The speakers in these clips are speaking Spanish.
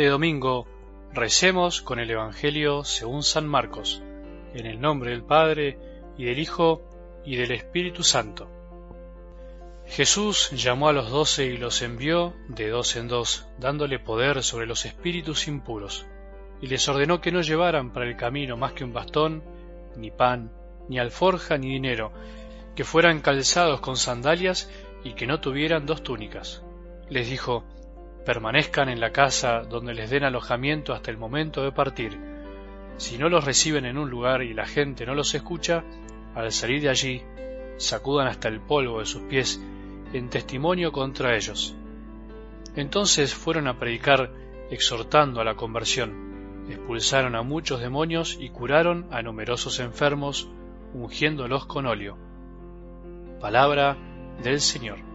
este domingo recemos con el Evangelio según San Marcos, en el nombre del Padre, y del Hijo, y del Espíritu Santo. Jesús llamó a los doce y los envió de dos en dos, dándole poder sobre los espíritus impuros, y les ordenó que no llevaran para el camino más que un bastón, ni pan, ni alforja, ni dinero, que fueran calzados con sandalias y que no tuvieran dos túnicas. Les dijo, permanezcan en la casa donde les den alojamiento hasta el momento de partir. Si no los reciben en un lugar y la gente no los escucha, al salir de allí, sacudan hasta el polvo de sus pies en testimonio contra ellos. Entonces fueron a predicar exhortando a la conversión, expulsaron a muchos demonios y curaron a numerosos enfermos, ungiéndolos con óleo. Palabra del Señor.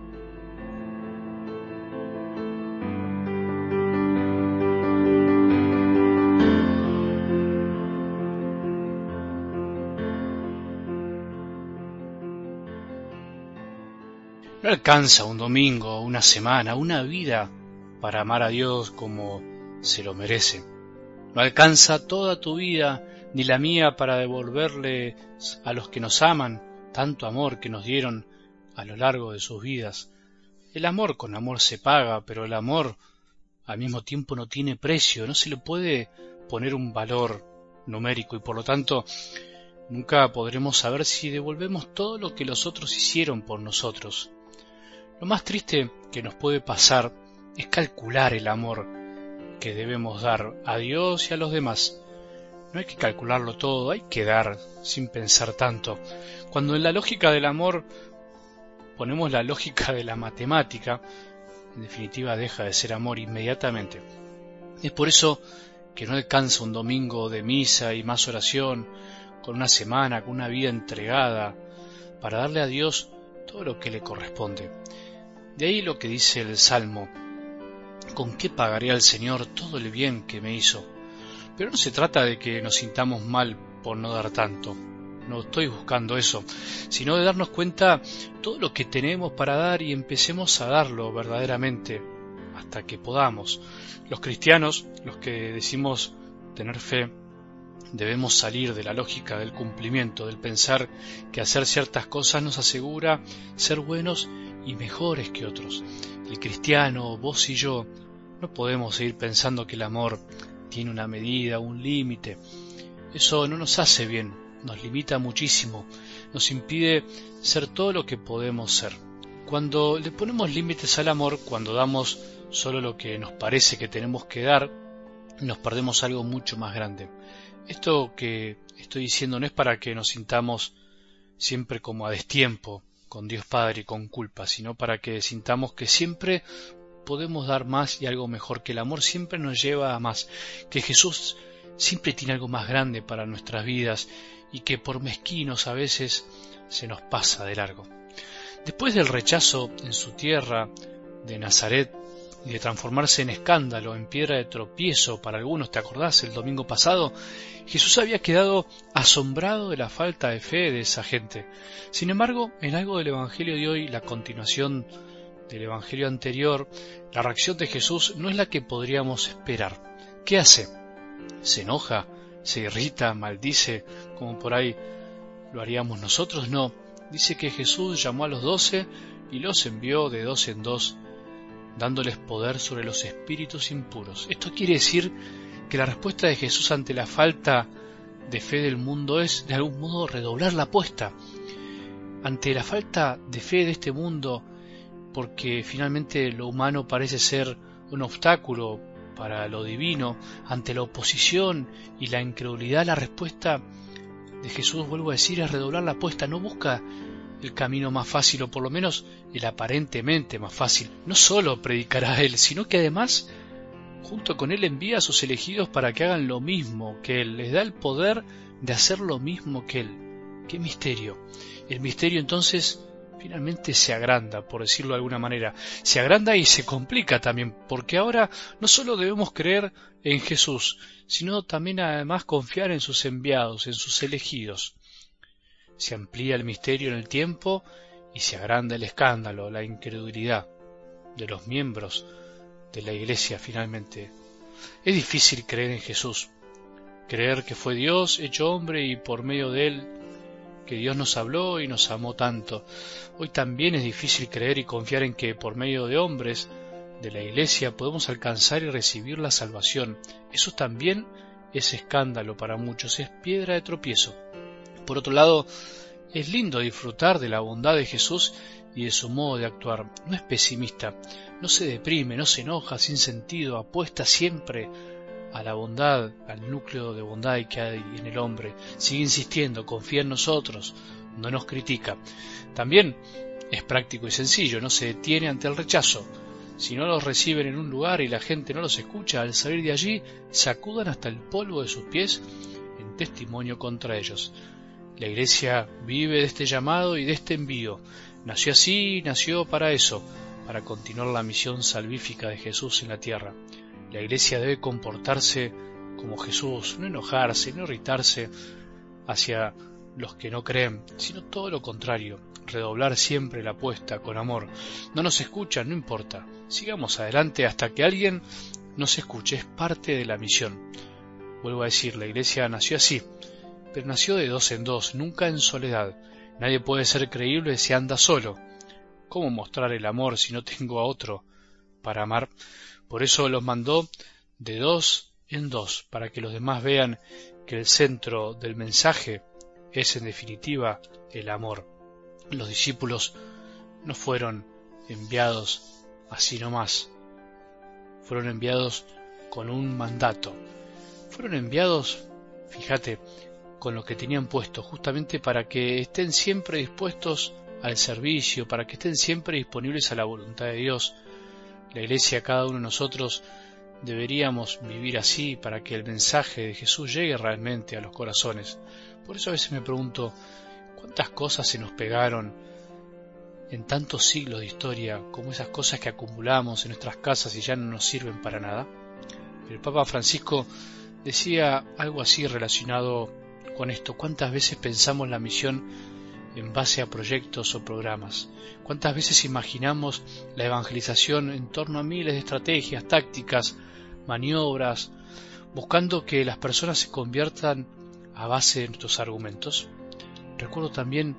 No alcanza un domingo, una semana, una vida para amar a Dios como se lo merece. No alcanza toda tu vida ni la mía para devolverle a los que nos aman tanto amor que nos dieron a lo largo de sus vidas. El amor con amor se paga, pero el amor al mismo tiempo no tiene precio, no se le puede poner un valor numérico y por lo tanto nunca podremos saber si devolvemos todo lo que los otros hicieron por nosotros. Lo más triste que nos puede pasar es calcular el amor que debemos dar a Dios y a los demás. No hay que calcularlo todo, hay que dar sin pensar tanto. Cuando en la lógica del amor ponemos la lógica de la matemática, en definitiva deja de ser amor inmediatamente. Es por eso que no alcanza un domingo de misa y más oración, con una semana, con una vida entregada, para darle a Dios todo lo que le corresponde. De ahí lo que dice el Salmo, ¿con qué pagaré al Señor todo el bien que me hizo? Pero no se trata de que nos sintamos mal por no dar tanto, no estoy buscando eso, sino de darnos cuenta todo lo que tenemos para dar y empecemos a darlo verdaderamente hasta que podamos. Los cristianos, los que decimos tener fe, debemos salir de la lógica del cumplimiento, del pensar que hacer ciertas cosas nos asegura ser buenos y mejores que otros. El cristiano, vos y yo, no podemos seguir pensando que el amor tiene una medida, un límite. Eso no nos hace bien, nos limita muchísimo, nos impide ser todo lo que podemos ser. Cuando le ponemos límites al amor, cuando damos solo lo que nos parece que tenemos que dar, nos perdemos algo mucho más grande. Esto que estoy diciendo no es para que nos sintamos siempre como a destiempo, con Dios Padre y con culpa, sino para que sintamos que siempre podemos dar más y algo mejor, que el amor siempre nos lleva a más, que Jesús siempre tiene algo más grande para nuestras vidas y que por mezquinos a veces se nos pasa de largo. Después del rechazo en su tierra de Nazaret y de transformarse en escándalo, en piedra de tropiezo para algunos, ¿te acordás? El domingo pasado, Jesús había quedado asombrado de la falta de fe de esa gente. Sin embargo, en algo del Evangelio de hoy, la continuación del Evangelio anterior, la reacción de Jesús no es la que podríamos esperar. ¿Qué hace? ¿Se enoja? ¿Se irrita? ¿Maldice? Como por ahí lo haríamos nosotros? No. Dice que Jesús llamó a los doce y los envió de dos en dos dándoles poder sobre los espíritus impuros. Esto quiere decir que la respuesta de Jesús ante la falta de fe del mundo es, de algún modo, redoblar la apuesta. Ante la falta de fe de este mundo, porque finalmente lo humano parece ser un obstáculo para lo divino, ante la oposición y la incredulidad, la respuesta de Jesús, vuelvo a decir, es redoblar la apuesta. No busca el camino más fácil, o por lo menos el aparentemente más fácil. No solo predicará a Él, sino que además, junto con Él, envía a sus elegidos para que hagan lo mismo que Él, les da el poder de hacer lo mismo que Él. ¡Qué misterio! El misterio entonces finalmente se agranda, por decirlo de alguna manera. Se agranda y se complica también, porque ahora no solo debemos creer en Jesús, sino también además confiar en sus enviados, en sus elegidos se amplía el misterio en el tiempo y se agranda el escándalo, la incredulidad de los miembros de la Iglesia finalmente. Es difícil creer en Jesús, creer que fue Dios hecho hombre y por medio de él que Dios nos habló y nos amó tanto. Hoy también es difícil creer y confiar en que por medio de hombres de la Iglesia podemos alcanzar y recibir la salvación. Eso también es escándalo para muchos, es piedra de tropiezo. Por otro lado, es lindo disfrutar de la bondad de Jesús y de su modo de actuar. No es pesimista, no se deprime, no se enoja sin sentido, apuesta siempre a la bondad, al núcleo de bondad que hay en el hombre. Sigue insistiendo, confía en nosotros, no nos critica. También es práctico y sencillo, no se detiene ante el rechazo. Si no los reciben en un lugar y la gente no los escucha, al salir de allí, sacudan hasta el polvo de sus pies en testimonio contra ellos. La Iglesia vive de este llamado y de este envío. Nació así y nació para eso, para continuar la misión salvífica de Jesús en la tierra. La Iglesia debe comportarse como Jesús, no enojarse, no irritarse hacia los que no creen, sino todo lo contrario, redoblar siempre la apuesta con amor. No nos escuchan, no importa. Sigamos adelante hasta que alguien nos escuche, es parte de la misión. Vuelvo a decir, la iglesia nació así, pero nació de dos en dos, nunca en soledad. Nadie puede ser creíble si anda solo. ¿Cómo mostrar el amor si no tengo a otro para amar? Por eso los mandó de dos en dos, para que los demás vean que el centro del mensaje es en definitiva el amor. Los discípulos no fueron enviados así nomás, fueron enviados con un mandato, fueron enviados, fíjate, con lo que tenían puesto, justamente para que estén siempre dispuestos al servicio, para que estén siempre disponibles a la voluntad de Dios, la iglesia, cada uno de nosotros, deberíamos vivir así para que el mensaje de Jesús llegue realmente a los corazones. Por eso a veces me pregunto, ¿cuántas cosas se nos pegaron en tantos siglos de historia como esas cosas que acumulamos en nuestras casas y ya no nos sirven para nada? El Papa Francisco decía algo así relacionado con esto. ¿Cuántas veces pensamos la misión en base a proyectos o programas. ¿Cuántas veces imaginamos la evangelización en torno a miles de estrategias, tácticas, maniobras, buscando que las personas se conviertan a base de nuestros argumentos? Recuerdo también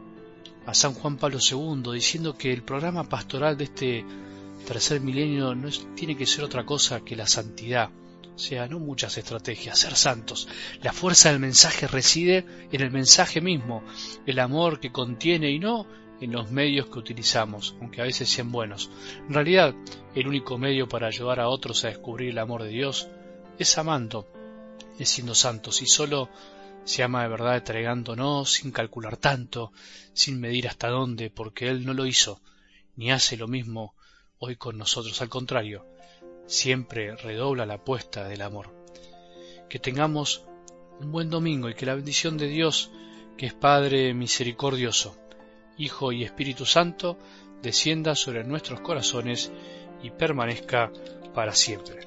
a San Juan Pablo II diciendo que el programa pastoral de este tercer milenio no tiene que ser otra cosa que la santidad, sea, no muchas estrategias, ser santos. La fuerza del mensaje reside en el mensaje mismo, el amor que contiene y no en los medios que utilizamos, aunque a veces sean buenos. En realidad, el único medio para ayudar a otros a descubrir el amor de Dios es amando, es siendo santos, y solo se ama de verdad entregándonos sin calcular tanto, sin medir hasta dónde, porque Él no lo hizo, ni hace lo mismo hoy con nosotros, al contrario, siempre redobla la apuesta del amor. Que tengamos un buen domingo y que la bendición de Dios, que es Padre misericordioso, Hijo y Espíritu Santo, descienda sobre nuestros corazones y permanezca para siempre.